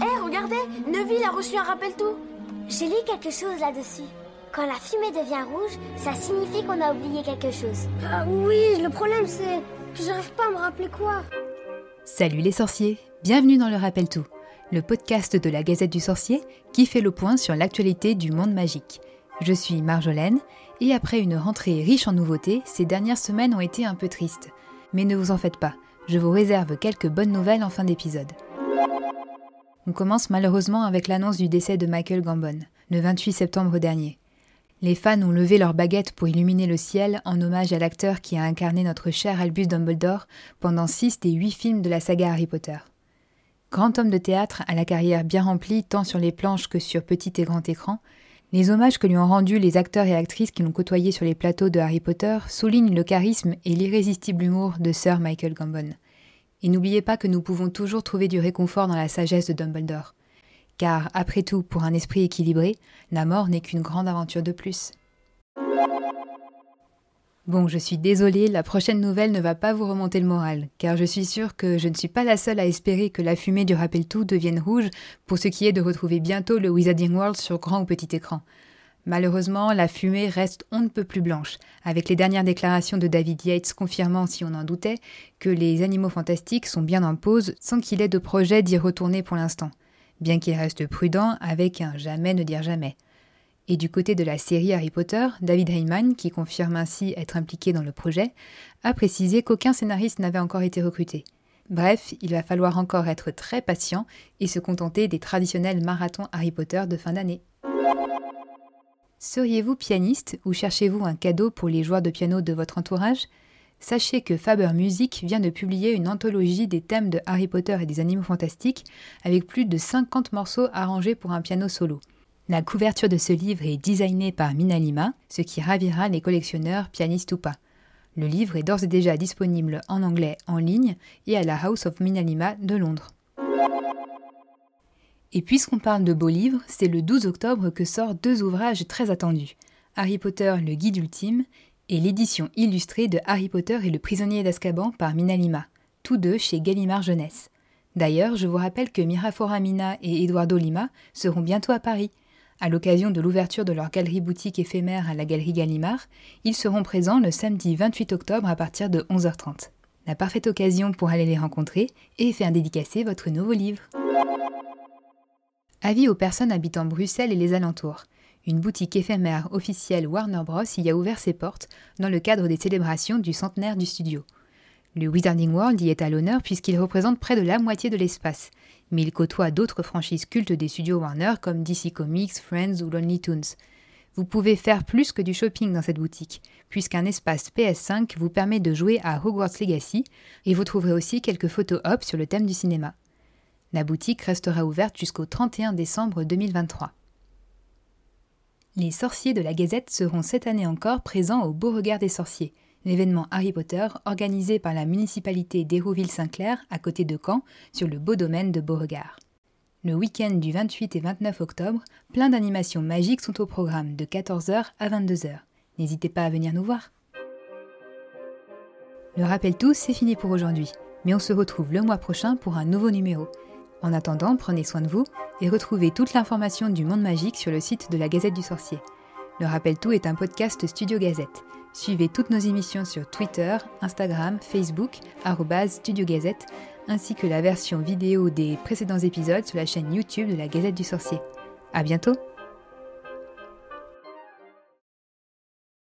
Hé, regardez Neville a reçu un rappel tout J'ai lu quelque chose là-dessus. Quand la fumée devient rouge, ça signifie qu'on a oublié quelque chose. Ah oui, le problème c'est que j'arrive pas à me rappeler quoi. Salut les sorciers, bienvenue dans le Rappel Tout, le podcast de la Gazette du Sorcier qui fait le point sur l'actualité du monde magique. Je suis Marjolaine et après une rentrée riche en nouveautés, ces dernières semaines ont été un peu tristes. Mais ne vous en faites pas, je vous réserve quelques bonnes nouvelles en fin d'épisode. On commence malheureusement avec l'annonce du décès de Michael Gambon, le 28 septembre dernier. Les fans ont levé leurs baguettes pour illuminer le ciel en hommage à l'acteur qui a incarné notre cher Albus Dumbledore pendant six des huit films de la saga Harry Potter. Grand homme de théâtre à la carrière bien remplie tant sur les planches que sur petit et grand écran, les hommages que lui ont rendus les acteurs et actrices qui l'ont côtoyé sur les plateaux de Harry Potter soulignent le charisme et l'irrésistible humour de Sir Michael Gambon. Et n'oubliez pas que nous pouvons toujours trouver du réconfort dans la sagesse de Dumbledore. Car, après tout, pour un esprit équilibré, la mort n'est qu'une grande aventure de plus. Bon, je suis désolée, la prochaine nouvelle ne va pas vous remonter le moral, car je suis sûre que je ne suis pas la seule à espérer que la fumée du rappel tout devienne rouge pour ce qui est de retrouver bientôt le Wizarding World sur grand ou petit écran. Malheureusement, la fumée reste on ne peut plus blanche, avec les dernières déclarations de David Yates confirmant, si on en doutait, que les animaux fantastiques sont bien en pause sans qu'il ait de projet d'y retourner pour l'instant, bien qu'il reste prudent avec un jamais ne dire jamais. Et du côté de la série Harry Potter, David Heyman, qui confirme ainsi être impliqué dans le projet, a précisé qu'aucun scénariste n'avait encore été recruté. Bref, il va falloir encore être très patient et se contenter des traditionnels marathons Harry Potter de fin d'année. Seriez-vous pianiste ou cherchez-vous un cadeau pour les joueurs de piano de votre entourage? Sachez que Faber Music vient de publier une anthologie des thèmes de Harry Potter et des animaux fantastiques avec plus de 50 morceaux arrangés pour un piano solo. La couverture de ce livre est designée par Minalima, ce qui ravira les collectionneurs, pianistes ou pas. Le livre est d'ores et déjà disponible en anglais en ligne et à la House of Minalima de Londres. Et puisqu'on parle de beaux livres, c'est le 12 octobre que sortent deux ouvrages très attendus Harry Potter, le guide ultime, et l'édition illustrée de Harry Potter et le prisonnier d'Azkaban par Mina Lima, tous deux chez Gallimard Jeunesse. D'ailleurs, je vous rappelle que Mirafora Mina et Eduardo Lima seront bientôt à Paris. À l'occasion de l'ouverture de leur galerie boutique éphémère à la galerie Gallimard, ils seront présents le samedi 28 octobre à partir de 11h30. La parfaite occasion pour aller les rencontrer et faire dédicacer votre nouveau livre. Avis aux personnes habitant Bruxelles et les alentours. Une boutique éphémère officielle Warner Bros. y a ouvert ses portes dans le cadre des célébrations du centenaire du studio. Le Wizarding World y est à l'honneur puisqu'il représente près de la moitié de l'espace, mais il côtoie d'autres franchises cultes des studios Warner comme DC Comics, Friends ou Lonely Tunes. Vous pouvez faire plus que du shopping dans cette boutique, puisqu'un espace PS5 vous permet de jouer à Hogwarts Legacy et vous trouverez aussi quelques photos op sur le thème du cinéma. La boutique restera ouverte jusqu'au 31 décembre 2023. Les sorciers de la Gazette seront cette année encore présents au Beauregard des sorciers, l'événement Harry Potter organisé par la municipalité d'Hérouville-Saint-Clair à côté de Caen sur le beau domaine de Beauregard. Le week-end du 28 et 29 octobre, plein d'animations magiques sont au programme de 14h à 22h. N'hésitez pas à venir nous voir. Le rappel tout, c'est fini pour aujourd'hui, mais on se retrouve le mois prochain pour un nouveau numéro. En attendant, prenez soin de vous et retrouvez toute l'information du monde magique sur le site de la Gazette du Sorcier. Le Rappel Tout est un podcast Studio Gazette. Suivez toutes nos émissions sur Twitter, Instagram, Facebook, Studio Gazette, ainsi que la version vidéo des précédents épisodes sur la chaîne YouTube de la Gazette du Sorcier. À bientôt!